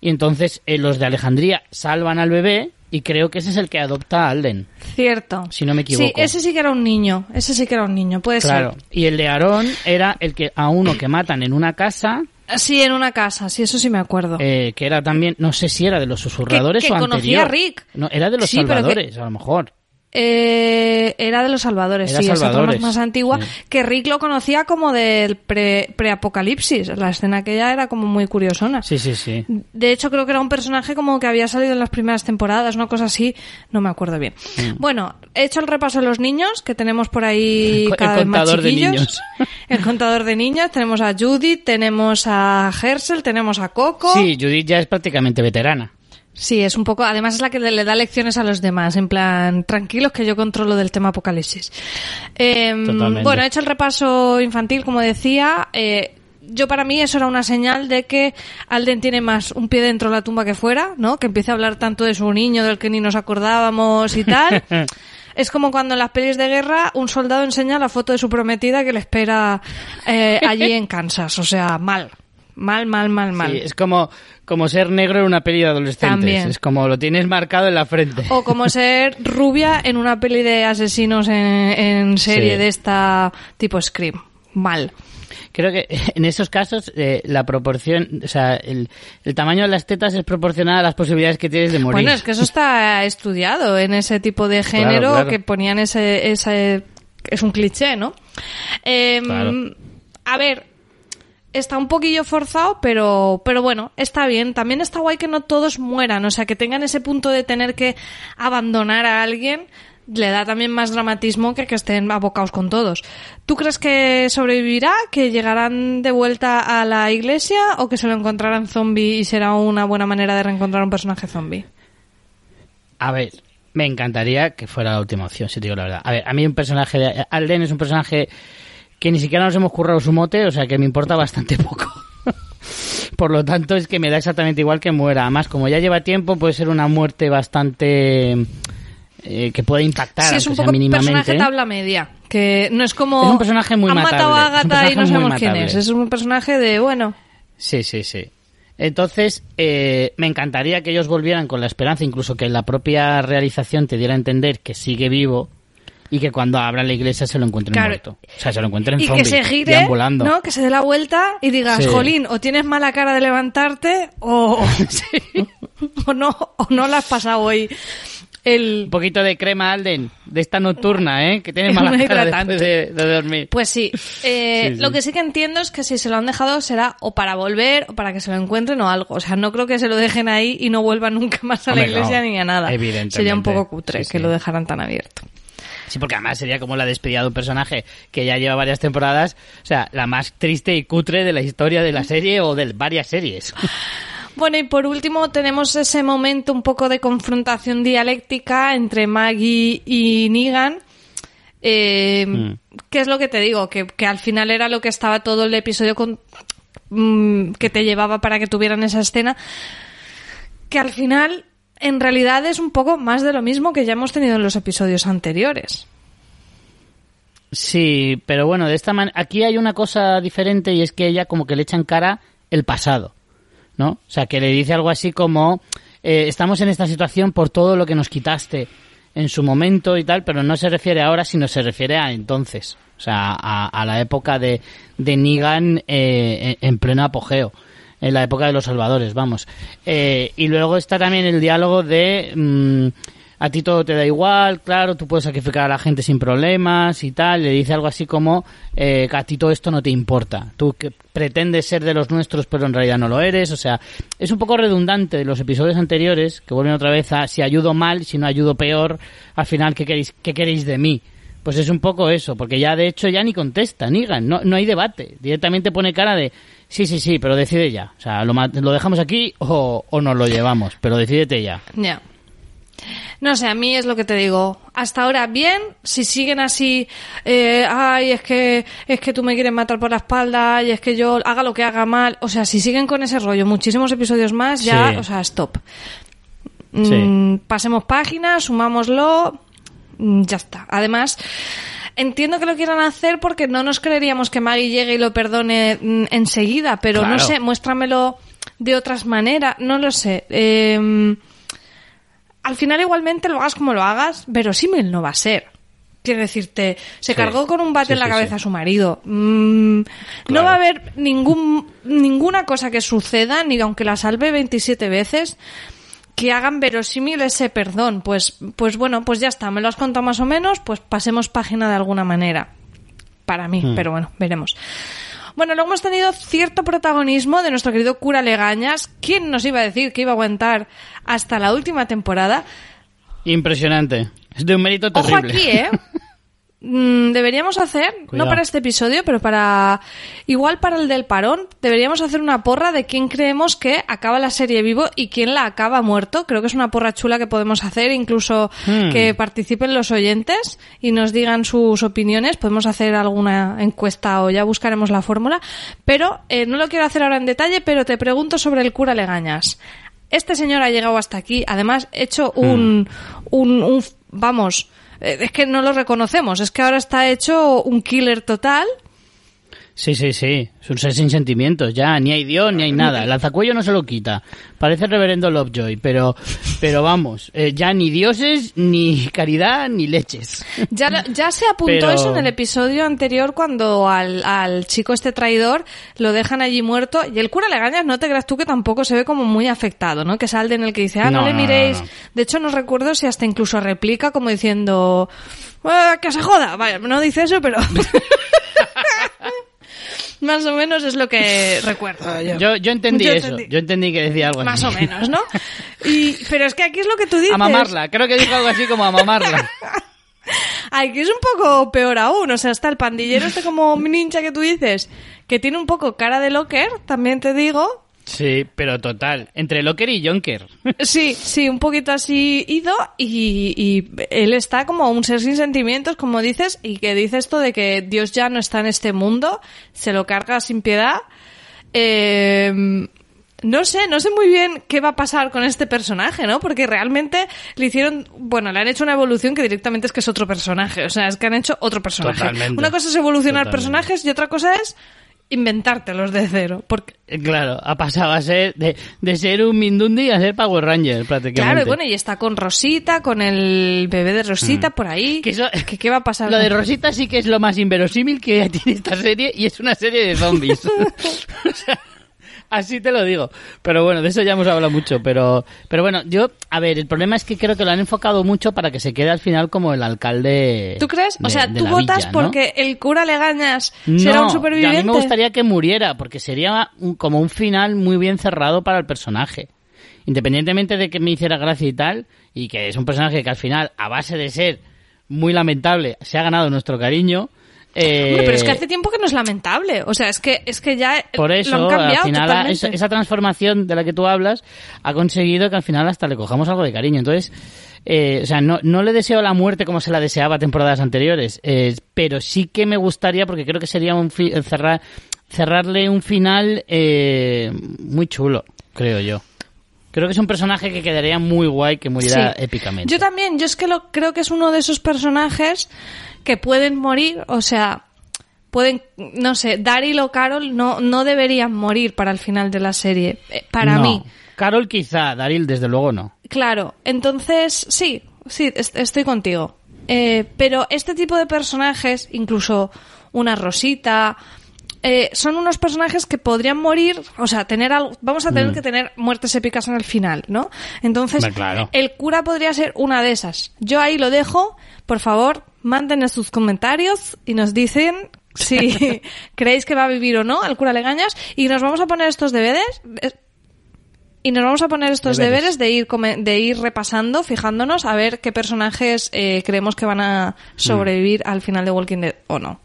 Y entonces eh, los de Alejandría salvan al bebé y creo que ese es el que adopta a Alden, Cierto. si no me equivoco. Sí, ese sí que era un niño. Ese sí que era un niño, puede Claro. Y el de Aarón era el que a uno que matan en una casa, ser. Sí, en una casa, sí, eso sí me acuerdo. eh, que era también, no sé si era de los susurradores Que- que o conocía a Rick. No, era de los Sí, que- salvadores, a lo mejor. Eh, era de los Salvadores, Era sí, Salvadores, es más antigua, sí. que Rick lo conocía como del pre- preapocalipsis. la escena aquella era como muy curiosona. Sí, sí, sí. De hecho, creo que era un personaje como que había salido en las primeras temporadas, una cosa así, no me acuerdo bien. Mm. Bueno, he hecho el repaso de los niños, que tenemos por ahí El cada el vez más contador de niños. El contador de niños, tenemos a Judith, tenemos a Hersel, tenemos a Coco. Sí, Judith ya es prácticamente veterana. Sí, es un poco, además es la que le, da lecciones a los demás, en plan, tranquilos que yo controlo del tema apocalipsis. Em, bueno, he hecho el repaso infantil, como decía. eh, yo para mí eso era una señal de que Alden tiene más un pie dentro de la tumba que fuera, ¿no? Que empiece a hablar tanto de su niño, del que ni nos acordábamos y tal. Es como cuando en las pelis de guerra un soldado enseña la foto de su prometida que le espera eh, allí en Kansas. O sea, mal. Mal, mal, mal, mal. Sí, es como, como ser negro en una peli de adolescentes. También. Es como lo tienes marcado en la frente. O como ser rubia en una peli de asesinos en, en serie Sí. de esta tipo Scream. Mal. Creo que en esos casos eh, la proporción, o sea, el, el tamaño de las tetas es proporcional a las posibilidades que tienes de morir. Bueno, es que eso está estudiado en ese tipo de género claro. que ponían ese, ese... Es un cliché, ¿no? Em, Claro. A ver, está un poquillo forzado, pero, pero bueno, está bien. También está guay que no todos mueran, o sea, que tengan ese punto de tener que abandonar a alguien le da también más dramatismo que que estén abocados con todos. ¿Tú crees que sobrevivirá? ¿Que llegarán de vuelta a la iglesia? ¿O que se lo encontrarán zombie y será una buena manera de reencontrar un personaje zombie? A ver, me encantaría que fuera la última opción, si te digo la verdad. A ver, a mí un personaje de... Alden es un personaje que ni siquiera nos hemos currado su mote, o sea que me importa bastante poco. Por lo tanto, es que me da exactamente igual que muera. Además, como ya lleva tiempo, puede ser una muerte bastante... eh, que puede impactar, Sí, es un poco mínimamente. personaje tabla media. Que no es como. Es un personaje muy Han matado a Agatha y no sabemos quién es. Es un personaje de, bueno. Sí, sí, sí. Entonces, eh, me encantaría que ellos volvieran con la esperanza, incluso que la propia realización te diera a entender que sigue vivo, y que cuando abra la iglesia se lo encuentren Claro. muerto. O sea, se lo encuentren Y zombie, que se gire, deambulando. ¿no? Que se dé la vuelta y digas, Sí. jolín, o tienes mala cara de levantarte o, o no o no la has pasado hoy el... Un poquito de crema Alden, de esta nocturna, ¿eh? Que tiene mala cara después de, de dormir. Pues sí. Eh, Sí. Lo que sí que entiendo es que si se lo han dejado será o para volver o para que se lo encuentren o algo. O sea, no creo que se lo dejen ahí y no vuelvan nunca más a la iglesia no. ni a nada. Evidentemente. Sería un poco cutre Sí, que sí. lo dejaran tan abierto. Sí, porque además sería como la despedida de un personaje que ya lleva varias temporadas, o sea, la más triste y cutre de la historia de la serie o de varias series. Bueno, y por último tenemos ese momento un poco de confrontación dialéctica entre Maggie y Negan. Eh, Mm. ¿Qué es lo que te digo? Que, que al final era lo que estaba todo el episodio con, mm, que te llevaba para que tuvieran esa escena. Que al final, en realidad, es un poco más de lo mismo que ya hemos tenido en los episodios anteriores. Sí, pero bueno, de esta manera, aquí hay una cosa diferente y es que ella como que le echa en cara el pasado, ¿no? O sea, que le dice algo así como, eh, estamos en esta situación por todo lo que nos quitaste en su momento y tal, pero no se refiere ahora, sino se refiere a entonces, o sea, a, la época de, de Negan eh, en pleno apogeo. En la época de los salvadores, vamos. Eh, y luego está también el diálogo de mm, a ti todo te da igual, claro, tú puedes sacrificar a la gente sin problemas y tal. Le dice algo así como eh, a ti todo esto no te importa. Tú que pretendes ser de los nuestros, pero en realidad no lo eres. O sea, es un poco redundante de los episodios anteriores, que vuelven otra vez a si ayudo mal, si no ayudo peor, al final, ¿qué queréis, qué queréis de mí? Pues es un poco eso, porque ya de hecho ya ni contesta, Nigan, no, no hay debate. Directamente pone cara de, sí, sí, sí, pero decide ya. O sea, lo, lo dejamos aquí o, o nos lo llevamos, pero decídete ya. Ya. No sé, a mí es lo que te digo. Hasta ahora bien, si siguen así, eh, ay, es que es que tú me quieres matar por la espalda y es que yo haga lo que haga mal, o sea, si siguen con ese rollo muchísimos episodios más, ya, Sí. o sea, stop. Sí. Mm, pasemos páginas, sumámoslo, ya está. Además, entiendo que lo quieran hacer porque no nos creeríamos que Maggie llegue y lo perdone mm, enseguida, pero no sé, muéstramelo de otras maneras, no lo sé. Eh, al final igualmente lo hagas como lo hagas, verosímil no va a ser. Quiero decirte, se Sí. cargó con un bate Sí, en la sí, cabeza a su marido. Mm, No va a haber ningún, ninguna cosa que suceda, ni aunque la salve 27 veces, que hagan verosímil ese perdón. Pues, pues bueno, pues ya está, me lo has contado más o menos, pues pasemos página de alguna manera. Para mí, Hmm. pero bueno, veremos. Bueno, luego hemos tenido cierto protagonismo de nuestro querido cura Legañas. ¿Quién nos iba a decir que iba a aguantar hasta la última temporada? Impresionante. Es de un mérito Ojo terrible. aquí, ¿eh? Mm, deberíamos hacer, no para este episodio, pero para igual para el del parón, deberíamos hacer una porra de quién creemos que acaba la serie vivo y quién la acaba muerto. Creo que es una porra chula que podemos hacer, incluso Hmm. que participen los oyentes y nos digan sus opiniones. Podemos hacer alguna encuesta o ya buscaremos la fórmula, pero eh, no lo quiero hacer ahora en detalle, pero te pregunto sobre el cura Legañas. Este señor ha llegado hasta aquí, además hecho un, un, un- vamos, es que no lo reconocemos, es que ahora está hecho un killer total. Sí, sí, sí. Es un ser sin sentimientos, ya. Ni hay Dios, ni hay nada. El alzacuello no se lo quita. Parece el reverendo Lovejoy, pero, pero vamos, eh, ya ni dioses, ni caridad, ni leches. Ya, ya se apuntó Pero- eso en el episodio anterior cuando al, al chico este traidor lo dejan allí muerto y el cura Legañas no te creas tú que tampoco se ve como muy afectado, ¿no? Que es Alden el que dice, ah, no, No, le no, miréis. no. De hecho, no recuerdo si hasta incluso replica como diciendo, "Ah, que se joda. Vaya, no dice eso, pero... Más o menos es lo que recuerdo yo. Yo, yo entendí Yo eso. entendí. Yo entendí que decía algo Más así. o menos, ¿no? Y, pero es que aquí es lo que tú dices. A mamarla. Creo que dijo algo así como a mamarla. Ay, que es un poco peor aún. O sea, está el pandillero este como ninja que tú dices, que tiene un poco cara de locker, también te digo. Sí, pero total. Entre Locker y Jonker. Sí, sí, un poquito así ido y, y él está como un ser sin sentimientos, como dices, y que dice esto de que Dios ya no está en este mundo, se lo carga sin piedad. Eh, no sé, no sé muy bien qué va a pasar con este personaje, ¿no? Porque realmente le hicieron, bueno, le han hecho una evolución que directamente es que es otro personaje, o sea, es que han hecho otro personaje. Totalmente. Una cosa es evolucionar Totalmente. personajes y otra cosa es inventártelos de cero. Porque, Eh, Claro, ha pasado a ser de, de ser un Mindundi a ser Power Ranger, prácticamente. claro, y bueno, y está con Rosita, con el bebé de Rosita por ahí. Mm. Que eso- ¿Qué, qué va a pasar? Lo de Rosita sí que es lo más inverosímil que tiene esta serie y es una serie de zombies. O sea, así te lo digo. Pero bueno, de eso ya hemos hablado mucho. Pero, pero bueno, yo, a ver, el problema es que creo que lo han enfocado mucho para que se quede al final como el alcalde. ¿Tú crees? o sea, tú votas villa, ¿no? porque el cura Legañas No, será un yo superviviente. a mí me gustaría que muriera, porque sería un- como un final muy bien cerrado para el personaje. Independientemente de que me hiciera gracia y tal, y que es un personaje que al final, a base de ser muy lamentable, se ha ganado nuestro cariño. Eh, Hombre, pero es que hace tiempo que no es lamentable. O sea, es que, es que ya por eso, lo han cambiado al final, totalmente. esa, transformación de la que tú hablas ha conseguido que al final hasta le cojamos algo de cariño. Entonces, eh, o sea, no, no le deseo la muerte como se la deseaba temporadas anteriores, eh, pero sí que me gustaría, porque creo que sería un fi- cerrar, cerrarle un final eh, muy chulo, creo yo. Creo que es un personaje que quedaría muy guay que muriera Sí. épicamente. Yo también, yo es que lo, creo que es uno de esos personajes que pueden morir, o sea, pueden, no sé, Daryl o Carol no, no deberían morir para el final de la serie, eh, para No. mí. Carol quizá, Daryl desde luego no. Claro, entonces sí, sí, est- estoy contigo. Eh, pero este tipo de personajes, incluso una Rosita, eh, son unos personajes que podrían morir, o sea, tener algo, vamos a tener que tener muertes épicas en el final, ¿no? Entonces, Mm. Claro. el cura podría ser una de esas. Yo ahí lo dejo, por favor, manden sus comentarios y nos dicen si creéis que va a vivir o no al cura Legañas y nos vamos a poner estos deberes eh, y nos vamos a poner estos Deberes. deberes, de ir come- de ir repasando, fijándonos a ver qué personajes eh, creemos que van a sobrevivir al final de Walking Dead o no.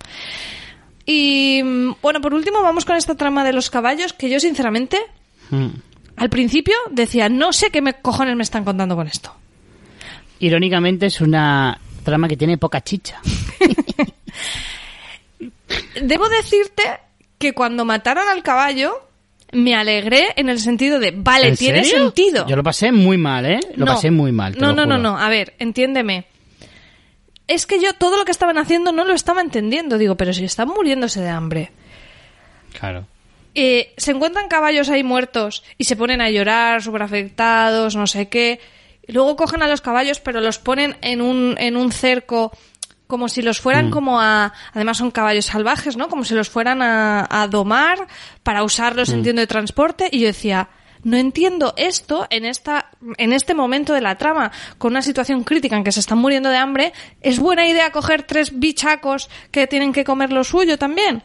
Y mm, bueno, por último vamos con esta trama de los caballos que yo sinceramente Mm. al principio decía, no sé qué me cojones me están contando con esto. Irónicamente es una trama que tiene poca chicha. Debo decirte que cuando mataron al caballo me alegré en el sentido de, vale, ¿En tiene serio? sentido. Yo lo pasé muy mal, ¿eh? Lo No. pasé muy mal. te No, lo no, no, no. A ver, entiéndeme. Es que yo todo lo que estaban haciendo no lo estaba entendiendo. Digo, pero si están muriéndose de hambre. Claro. Eh, se encuentran caballos ahí muertos y se ponen a llorar, súper afectados, no sé qué. Y luego cogen a los caballos, pero los ponen en un, en un cerco como si los Mm. fueran como a... Además son caballos salvajes, ¿no? Como si los fueran a, a domar para usarlos, Mm. entiendo, de transporte. Y yo decía, no entiendo esto en esta en este momento de la trama con una situación crítica en que se están muriendo de hambre es buena idea coger tres bichacos que tienen que comer lo suyo también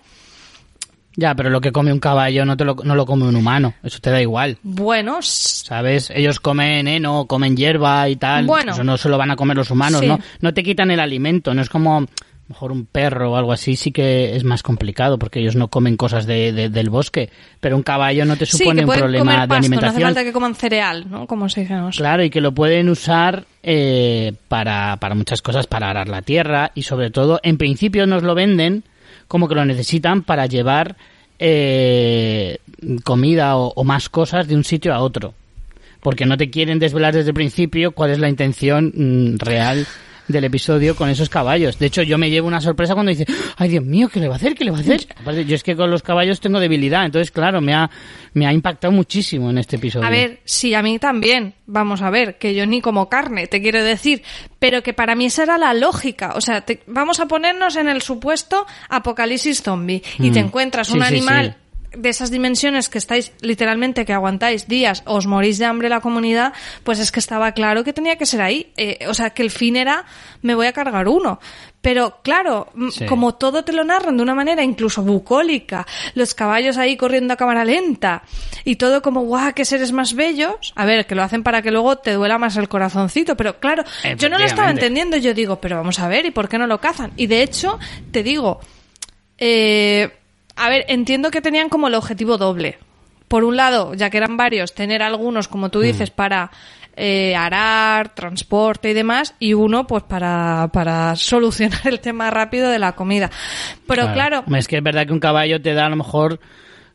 Ya, pero lo que come un caballo no, te lo, no lo come un humano. Eso te da igual. bueno ¿Sabes? Ellos comen heno, comen hierba y tal. Bueno. Eso no se lo van a comer los humanos, Sí. ¿no? No te quitan el alimento. No es como, mejor un perro o algo así, sí que es más complicado porque ellos no comen cosas de, de- del bosque. Pero un caballo no te sí supone que un problema comer de pasto no hace alimentación. falta que coman cereal no como se dijimos Claro, y que lo pueden usar eh, para, para muchas cosas, para arar la tierra y sobre todo, en principio nos lo venden como que lo necesitan para llevar eh, comida o, o más cosas de un sitio a otro. Porque no te quieren desvelar desde el principio cuál es la intención mm, real del episodio con esos caballos. De hecho, yo me llevo una sorpresa cuando dice, ay Dios mío, ¿qué le va a hacer? ¿Qué le va a hacer? Aparte, yo es que con los caballos tengo debilidad, entonces claro, me ha, me ha impactado muchísimo en este episodio. A ver, sí, a mí también. Vamos a ver, que yo ni como carne, te quiero decir. Pero que para mí esa era la lógica. O sea, te- vamos a ponernos en el supuesto apocalipsis zombie. Y Mm. te encuentras Sí, un sí, animal de esas dimensiones que estáis literalmente que aguantáis días, os morís de hambre la comunidad, pues es que estaba claro que tenía que ser ahí. Eh, o sea, que el fin era me voy a cargar uno. Pero claro, Sí. como todo te lo narran de una manera incluso bucólica, los caballos ahí corriendo a cámara lenta y todo como guau, qué seres más bellos. A ver, que lo hacen para que luego te duela más el corazoncito, pero claro, yo no lo estaba entendiendo. Yo digo, pero vamos a ver, ¿y por qué no lo cazan? Y de hecho, te digo, eh, a ver, entiendo que tenían como el objetivo doble. Por un lado, ya que eran varios, tener algunos, como tú dices, para eh, arar, transporte y demás, y uno, pues para, para solucionar el tema rápido de la comida. Pero claro, Es que es verdad que un caballo te da a lo mejor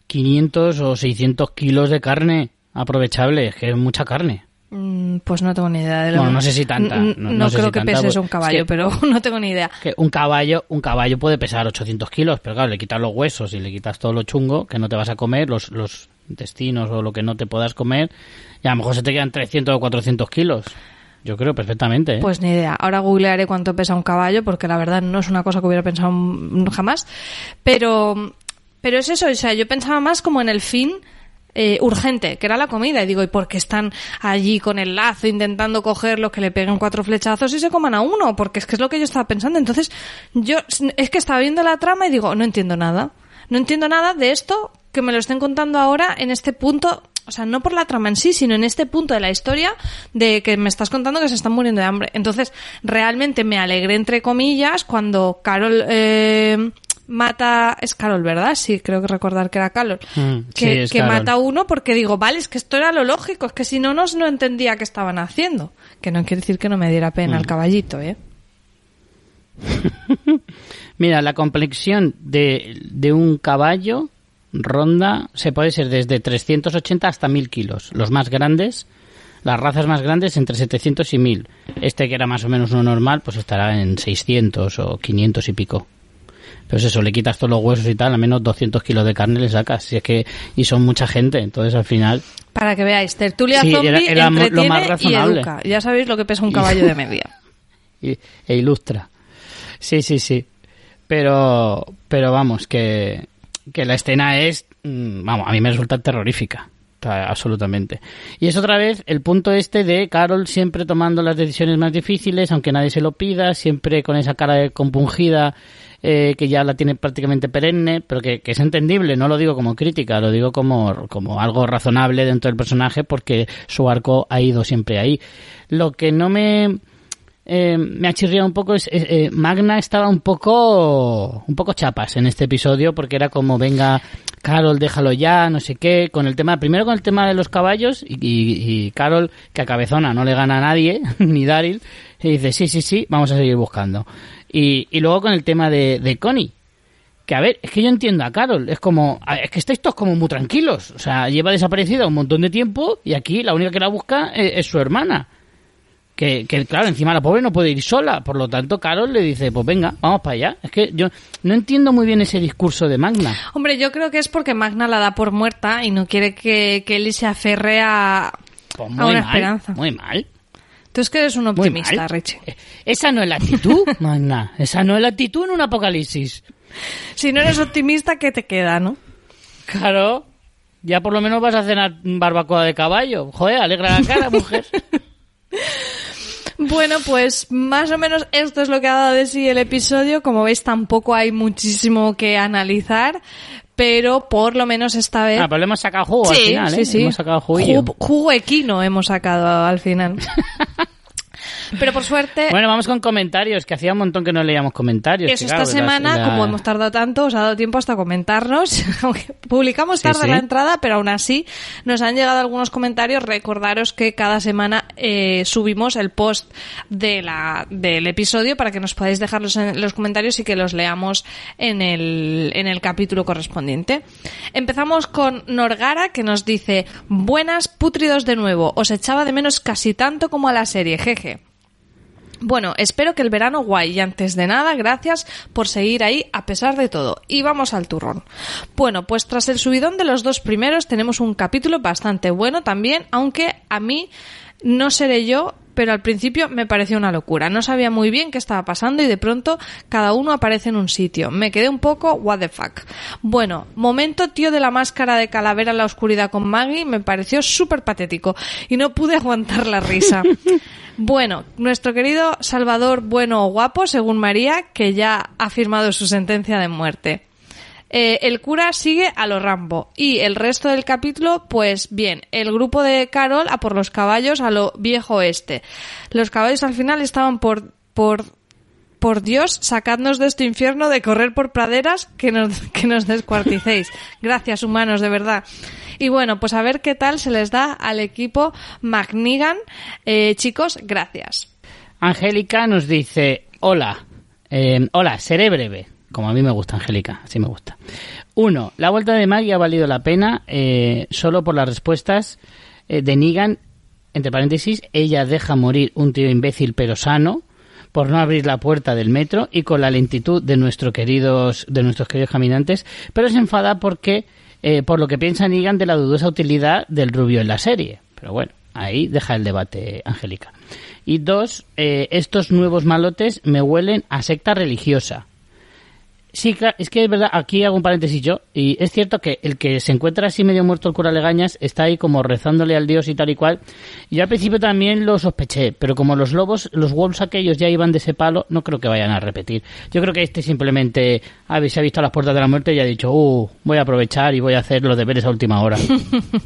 500 o 600 kilos de carne aprovechable, es que es mucha carne. Mm, Pues no tengo ni idea de lo Bueno, no sé si tanta, no- No, no sé creo si que tanta, pese pues, eso un es caballo, que- pero no tengo ni idea. Que un caballo, un caballo puede pesar 800 kilos, pero claro, le quitas los huesos y le quitas todo lo chungo que no te vas a comer, los, los intestinos o lo que no te puedas comer, y a lo mejor se te quedan 300 o 400 kilos. Yo creo perfectamente. ¿eh? Pues ni idea. Ahora googlearé cuánto pesa un caballo, porque la verdad no es una cosa que hubiera pensado jamás. Pero, pero es eso, o sea, yo pensaba más como en el fin eh, urgente, que era la comida. Y digo, ¿y por qué están allí con el lazo intentando cogerlos, que le peguen cuatro flechazos y se coman a uno? Porque es que es lo que yo estaba pensando. Entonces, yo es que estaba viendo la trama y digo, no entiendo nada. No entiendo nada de esto que me lo estén contando ahora en este punto o sea, no por la trama en sí, sino en este punto de la historia de que me estás contando que se están muriendo de hambre. Entonces, realmente me alegré, entre comillas, cuando Carol eh, mata... Es Carol, ¿verdad? Sí, creo que recordar que era Carol. Mm, sí, que es que Carol. mata a uno porque digo, vale, es que esto era lo lógico, es que si no, no, no entendía qué estaban haciendo. Que no quiere decir que no me diera pena Mm. el caballito, ¿eh? Mira, la complexión de, de un caballo ronda, se puede ser desde 380 hasta 1000 kilos. Los más grandes, las razas más grandes, entre 700 y 1000. Este que era más o menos uno normal, pues estará en 600 o 500 y pico. Pero es eso, le quitas todos los huesos y tal, al menos 200 kilos de carne le sacas. Si es que, y son mucha gente, entonces al final, Para que veáis, tertulia Sí, zombie era- era mo- lo más y razonable. educa. Ya sabéis lo que pesa un caballo de media. y- e ilustra. Sí, sí, sí. Pero, pero vamos, que, que la escena es, mm, vamos, a mí me resulta terrorífica. Absolutamente. Y es otra vez el punto este de Carol siempre tomando las decisiones más difíciles, aunque nadie se lo pida, siempre con esa cara de compungida eh, que ya la tiene prácticamente perenne, pero que, que es entendible, no lo digo como crítica, lo digo como, como algo razonable dentro del personaje porque su arco ha ido siempre ahí. Lo que no me eh, me ha chirriado un poco es, es- eh, Magna estaba un poco un poco chapas en este episodio porque era como venga Carol déjalo ya no sé qué con el tema primero con el tema de los caballos y, y- y Carol que a cabezona no le gana a nadie ni Daryl y dice sí sí sí vamos a seguir buscando y, y luego con el tema de, de Connie que a ver, es que yo entiendo a Carol, es como, a- es que estáis todos como muy tranquilos, o sea, lleva desaparecida un montón de tiempo y aquí la única que la busca es, es su hermana. Que, que, claro, encima la pobre no puede ir sola, por lo tanto Carol le dice, pues venga, vamos para allá. Es que yo no entiendo muy bien ese discurso de Magna. Hombre, yo creo que es porque Magna la da por muerta y no quiere que, que Ellie se aferre a, Pues a muy una mal, esperanza. muy mal, Tú es que eres un optimista. Richie. Eh, Esa no es la actitud, Magna, esa no es la actitud en un apocalipsis. Si no eres optimista, ¿qué te queda, no? Claro, ya por lo menos vas a cenar barbacoa de caballo. Joder, alegra la cara, mujer. Bueno, pues más o menos esto es lo que ha dado de sí el episodio. Como veis, tampoco hay muchísimo que analizar, pero por lo menos esta vez... Ah, pero le hemos sacado jugo al sí, final, sí, ¿eh? sí. Hemos sacado juguillo. Ju- jugo equino hemos sacado al final. pero por suerte... Bueno, vamos con comentarios, que hacía un montón que no leíamos comentarios. Eso esta las- semana, la- como hemos tardado tanto, os ha dado tiempo hasta comentarnos. Aunque Publicamos tarde sí. la entrada, pero aún así nos han llegado algunos comentarios. Recordaros que cada semana eh, subimos el post de la, del episodio para que nos podáis dejarlos en los comentarios y que los leamos en el, en el capítulo correspondiente. Empezamos con Norgara que nos dice, buenas putridos de nuevo, os echaba de menos casi tanto como a la serie, jeje. Bueno, espero que el verano guay y antes de nada, gracias por seguir ahí a pesar de todo. Y vamos al turrón. Bueno, pues tras el subidón de los dos primeros tenemos un capítulo bastante bueno también, aunque a mí no seré yo, pero al principio me pareció una locura. No sabía muy bien qué estaba pasando y de pronto cada uno aparece en un sitio. Me quedé un poco what the fuck. Bueno, momento tío de la máscara de calavera en la oscuridad con Maggie me pareció súper patético y no pude aguantar la risa. Bueno, nuestro querido Salvador bueno o guapo, según María, que ya ha firmado su sentencia de muerte. Eh, el cura sigue a lo Rambo y el resto del capítulo, pues bien, el grupo de Carol a por los caballos a lo viejo oeste. Los caballos al final estaban por por por Dios, sacadnos de este infierno de correr por praderas que nos, que nos descuarticéis. Gracias, humanos, de verdad. Y bueno, pues a ver qué tal se les da al equipo McNigan. Eh, chicos, gracias. Angélica nos dice, hola, eh, hola, seré breve. Como a mí me gusta, Angélica, así me gusta. Uno, la vuelta de Maggie ha valido la pena eh, solo por las respuestas eh, de Negan entre paréntesis, ella deja morir un tío imbécil pero sano por no abrir la puerta del metro y con la lentitud de, nuestros queridos, de nuestros queridos caminantes, pero se enfada porque, eh, por lo que piensa Negan de la dudosa utilidad del rubio en la serie. Pero bueno, ahí deja el debate, Angélica. Y dos, eh, estos nuevos malotes me huelen a secta religiosa. Sí, claro, es que es verdad, aquí hago un paréntesis yo, y es cierto que el que se encuentra así medio muerto el cura Legañas está ahí como rezándole al dios y tal y cual. Yo al principio también lo sospeché, pero como los lobos, los wolves aquellos ya iban de ese palo, no creo que vayan a repetir. Yo creo que este simplemente se ha visto a las puertas de la muerte y ha dicho, uh, voy a aprovechar y voy a hacer los deberes a última hora.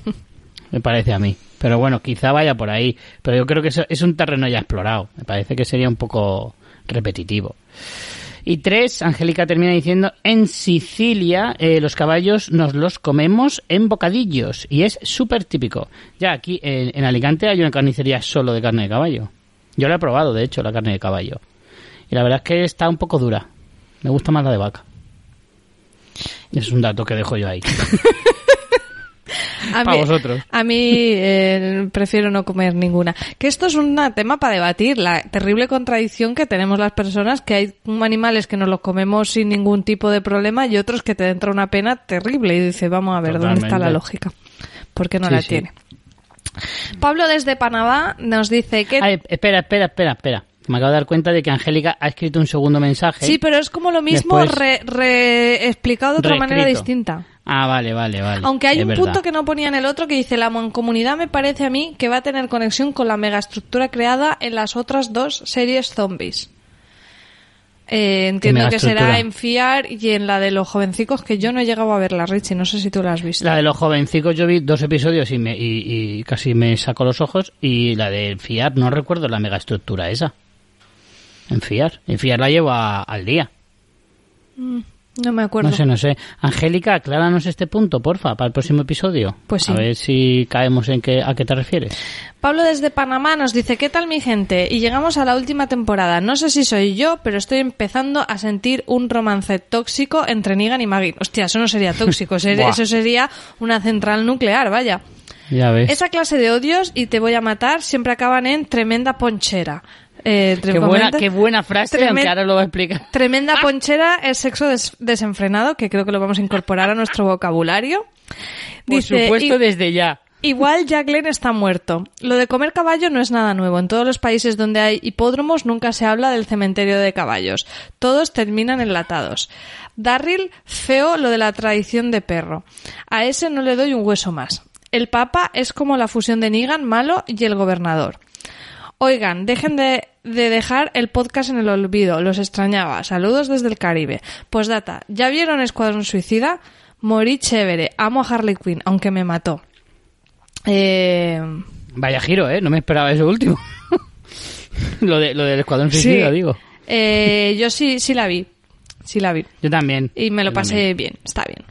me parece a mí. Pero bueno, quizá vaya por ahí. Pero yo creo que eso es un terreno ya explorado. Me parece que sería un poco repetitivo. Y tres, Angélica termina diciendo, en Sicilia eh, los caballos nos los comemos en bocadillos y es súper típico. Ya aquí en, en Alicante hay una carnicería solo de carne de caballo. Yo la he probado, de hecho, la carne de caballo. Y la verdad es que está un poco dura. Me gusta más la de vaca. Es un dato que dejo yo ahí. A Para mí, vosotros. a mí eh, prefiero no comer ninguna. Que esto es un tema para debatir, la terrible contradicción que tenemos las personas, que hay animales que nos los comemos sin ningún tipo de problema y otros que te entra una pena terrible y dice, vamos a ver, ¿dónde está la lógica? Porque no Sí, la sí. tiene. Pablo desde Panamá nos dice que... Ay, espera, espera, espera, espera. Me acabo de dar cuenta de que Angélica ha escrito un segundo mensaje. Sí, pero es como lo mismo re- re- explicado de otra manera distinta. Ah, vale, vale, vale. Aunque hay Es un verdad. punto que no ponía en el otro que dice la mancomunidad me parece a mí que va a tener conexión con la megaestructura creada en las otras dos series zombies. Eh, entiendo que será en Fiar y en la de los jovencicos que yo no he llegado a verla, Richie. No sé si tú la has visto. La de los jovencicos yo vi dos episodios y, me, y, y casi me sacó los ojos. Y la de Fiar, no recuerdo la megaestructura esa. En Fiar. En Fiar la llevo a- al día. No me acuerdo. No sé, no sé. Angélica, acláranos este punto, porfa, para el próximo episodio. Pues sí. A ver si caemos en qué, a qué te refieres. Pablo desde Panamá nos dice, ¿qué tal mi gente? Y llegamos a la última temporada. No sé si soy yo, pero estoy empezando a sentir un romance tóxico entre Negan y Maggie. Hostia, eso no sería tóxico, eso sería una central nuclear, vaya. Ya ves. Esa clase de odios y te voy a matar siempre acaban en tremenda ponchera. Eh, Qué buena, tremenda- qué buena frase, aunque ahora lo voy a explicar. Tremenda ponchera es sexo des- desenfrenado, que creo que lo vamos a incorporar a nuestro vocabulario. Por supuesto, "Y- desde ya. Igual Jack Glenn está muerto. Lo de comer caballo no es nada nuevo. En todos los países donde hay hipódromos nunca se habla del cementerio de caballos. Todos terminan enlatados. Darryl, feo lo de la tradición de perro. A ese no le doy un hueso más. El Papa es como la fusión de Negan, malo, y el gobernador. Oigan, dejen de, de dejar el podcast en el olvido. Los extrañaba. Saludos desde el Caribe. Postdata. ¿Ya vieron Escuadrón Suicida? Morí chévere. Amo a Harley Quinn, aunque me mató. Eh, Vaya giro, ¿eh? No me esperaba eso último. lo, de, lo del escuadrón sí. suicida, digo. Eh, yo sí, sí la vi. Sí la vi. Yo también. Y me lo pasé también. bien. Está bien.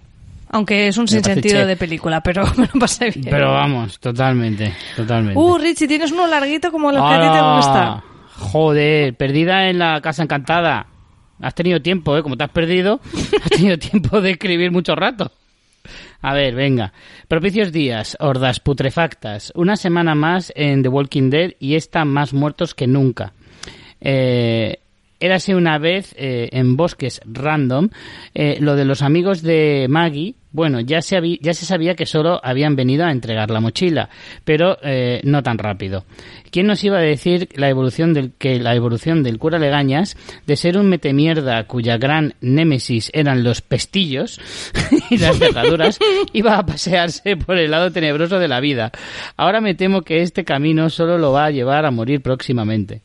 Aunque es un sinsentido de película, pero me lo pasé bien. Pero vamos, totalmente, totalmente. Uh, Richie, tienes uno larguito como los que a ti te gusta. Joder, perdida en la casa encantada. Has tenido tiempo, ¿eh? Como te has perdido, has tenido tiempo de escribir mucho rato. A ver, venga. Propicios días, hordas putrefactas. Una semana más en The Walking Dead y están más muertos que nunca. Eh, érase una vez eh, en bosques random eh, lo de los amigos de Maggie. Bueno, ya se, ya se sabía que solo habían venido a entregar la mochila, pero eh, no tan rápido. ¿Quién nos iba a decir la evolución del, que la evolución del cura Legañas de ser un metemierda cuya gran némesis eran los pestillos y las cerraduras iba a pasearse por el lado tenebroso de la vida? Ahora me temo que este camino solo lo va a llevar a morir próximamente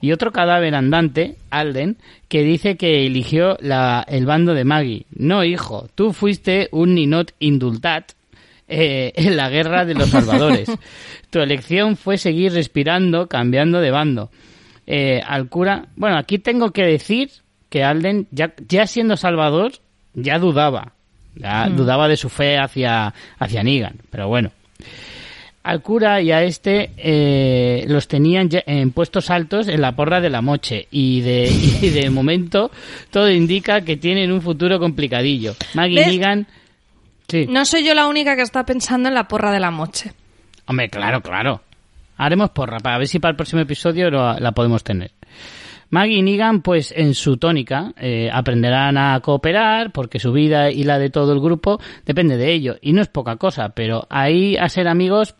y otro cadáver andante, Alden, que dice que eligió la- el bando de Maggie. No, hijo, tú fuiste un ninot indultat eh, en la guerra de los salvadores. tu elección fue seguir respirando, cambiando de bando. Eh, al cura, bueno, aquí tengo que decir que Alden, ya, ya siendo salvador, ya dudaba. Ya dudaba de su fe hacia, hacia Negan, pero bueno al cura y a este eh, los tenían ya en puestos altos en la porra de la moche y de, y de momento todo indica que tienen un futuro complicadillo. Maggie. Negan... Sí. No soy yo la única que está pensando en la porra de la moche. Hombre, claro, claro. Haremos porra para ver si para el próximo episodio lo- la podemos tener. Maggie y Negan, pues en su tónica, eh, aprenderán a cooperar porque su vida y la de todo el grupo depende de ello. Y no es poca cosa, pero ahí a ser amigos...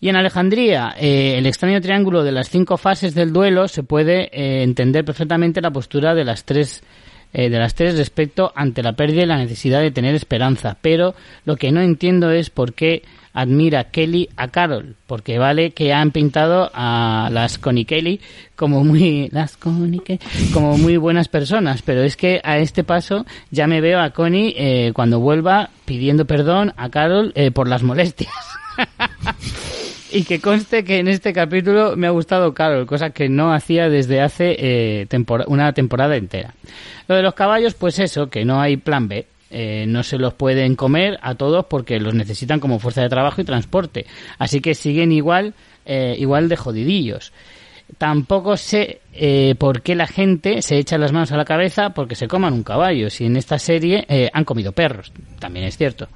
Y en Alejandría, eh, el extraño triángulo de las cinco fases del duelo se puede eh, entender perfectamente la postura de las tres eh, de las tres respecto ante la pérdida y la necesidad de tener esperanza. Pero lo que no entiendo es por qué admira Kelly a Carol, porque vale que han pintado a las Connie Kelly como muy las Connie Kelly, como muy buenas personas, pero es que a este paso ya me veo a Connie eh, cuando vuelva pidiendo perdón a Carol eh, por las molestias. Y que conste que en este capítulo me ha gustado Carol, cosa que no hacía desde hace eh, una temporada entera. Lo de los caballos, pues eso, que no hay plan B. Eh, no se los pueden comer a todos porque los necesitan como fuerza de trabajo y transporte. Así que siguen igual, eh, igual de jodidillos. Tampoco sé eh, por qué la gente se echa las manos a la cabeza porque se coman un caballo. Si en esta serie eh, han comido perros, también es cierto.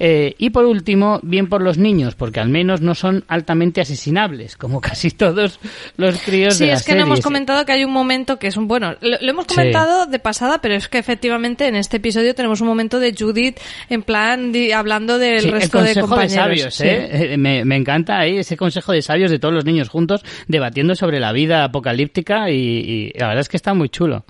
Eh, y por último, bien por los niños, porque al menos no son altamente asesinables, como casi todos los críos Sí, de la es que no hemos comentado que hay un momento que es un bueno, lo, lo hemos comentado de pasada, pero es que efectivamente en este episodio tenemos un momento de Judith en plan di- hablando del Sí, resto el de consejo de, compañeros. sabios, sí. ¿eh? Eh, Me, me encanta ahí ese consejo de sabios de todos los niños juntos debatiendo sobre la vida apocalíptica y, y la verdad es que está muy chulo.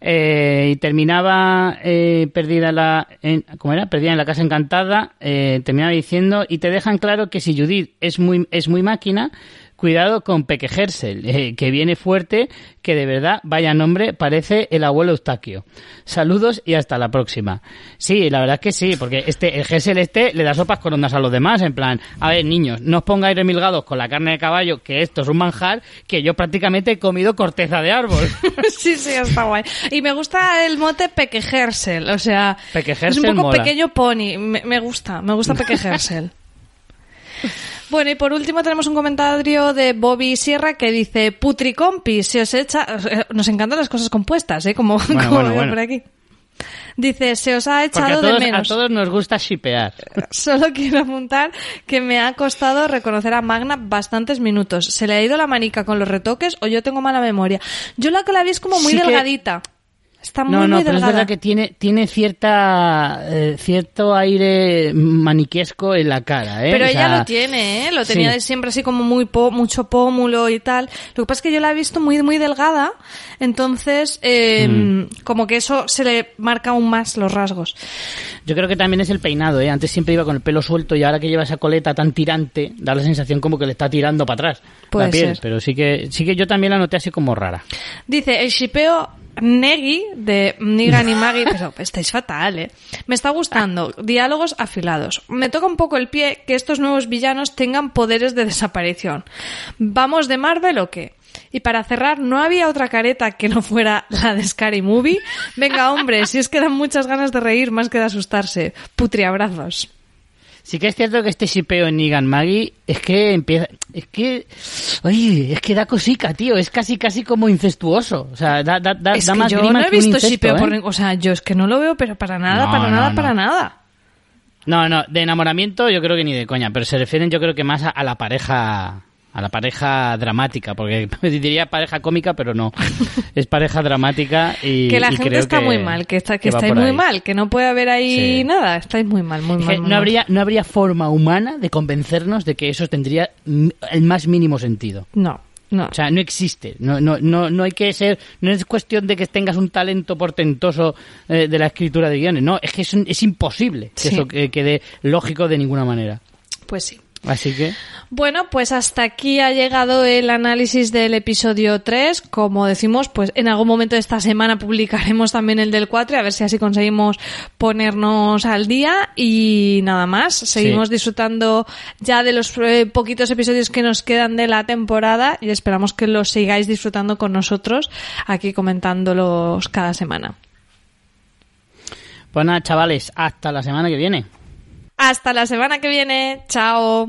Eh, y terminaba eh, perdida la en, ¿cómo era? perdida en la casa encantada eh, terminaba diciendo y te dejan claro que si Judith es muy es muy máquina cuidado con Peque Hersel, eh, que viene fuerte, que de verdad, vaya nombre, parece el abuelo Eustaquio. Saludos y hasta la próxima. Sí, la verdad es que sí, porque este, el Hersel este le da sopas con ondas a los demás, en plan, a ver, niños, no os pongáis remilgados con la carne de caballo, que esto es un manjar, que yo prácticamente he comido corteza de árbol. sí, sí, está guay. Y me gusta el mote Pequejersel, o sea, Pequejersel es un poco mola. pequeño pony. Me, me gusta, me gusta Pequejersel. Bueno, y por último tenemos un comentario de Bobby Sierra que dice, putricompi, se os echa... Nos encantan las cosas compuestas, ¿eh? Como, Bueno, como bueno, veo bueno. por aquí. Dice, se os ha a echado todos, de a menos. todos nos gusta shipear. Solo quiero apuntar que me ha costado reconocer a Magna bastantes minutos. ¿Se le ha ido la manica con los retoques o yo tengo mala memoria? Yo la que la vi es como muy Sí que- delgadita. Está muy, No, no, muy pero es verdad que tiene, tiene cierta, eh, cierto aire maniquesco en la cara, ¿eh? Pero O ella sea, lo tiene, ¿eh? Lo tenía sí. de siempre así como muy po- mucho pómulo y tal. Lo que pasa es que yo la he visto muy, muy delgada. Entonces, eh, Mm. como que eso se le marca aún más los rasgos. Yo creo que también es el peinado, ¿eh? Antes siempre iba con el pelo suelto y ahora que lleva esa coleta tan tirante, da la sensación como que le está tirando para atrás Puede la piel. ser. Pero sí que, sí que yo también la noté así como rara. Dice, el shipeo Negi de Nigan y Maggie, pero estáis fatal, ¿eh? Me está gustando. Diálogos afilados. Me toca un poco el pie que estos nuevos villanos tengan poderes de desaparición. ¿Vamos de Marvel o qué? Y para cerrar, ¿no había otra careta que no fuera la de Scary Movie? Venga, hombre, si es que dan muchas ganas de reír más que de asustarse. Putri, abrazos. Sí que es cierto que este shipeo en Negan Maggie es que empieza, es que, oye, es que da cosica, tío, es casi casi como incestuoso, o sea, da, da, da, es da que más yo grima no he visto shipeo ¿eh? por... O sea, yo es que no lo veo, pero para nada, No, para no, nada, no. para nada. No, no, de enamoramiento yo creo que ni de coña, pero se refieren yo creo que más a, a la pareja a la pareja dramática, porque diría pareja cómica, pero no. Es pareja dramática y que la y gente creo está que- muy mal, que, está, que, estáis muy ahí. mal, que no puede haber ahí Sí. nada. Estáis muy mal, muy mal. muy no habría no habría forma humana de convencernos de que eso tendría el más mínimo sentido. No, no. O sea, no existe. No, no, no, no hay que ser. No es cuestión de que tengas un talento portentoso eh, de la escritura de guiones. No, es que es, imposible que Sí. eso que- quede lógico de ninguna manera. Pues sí. Así que. Bueno, pues hasta aquí ha llegado el análisis del episodio 3. Como decimos, pues en algún momento de esta semana publicaremos también el del 4 y a ver si así conseguimos ponernos al día. Y nada más, seguimos Sí. disfrutando ya de los eh, poquitos episodios que nos quedan de la temporada y esperamos que los sigáis disfrutando con nosotros aquí comentándolos cada semana. Pues nada, chavales, hasta la semana que viene. Hasta la semana que viene. Chao.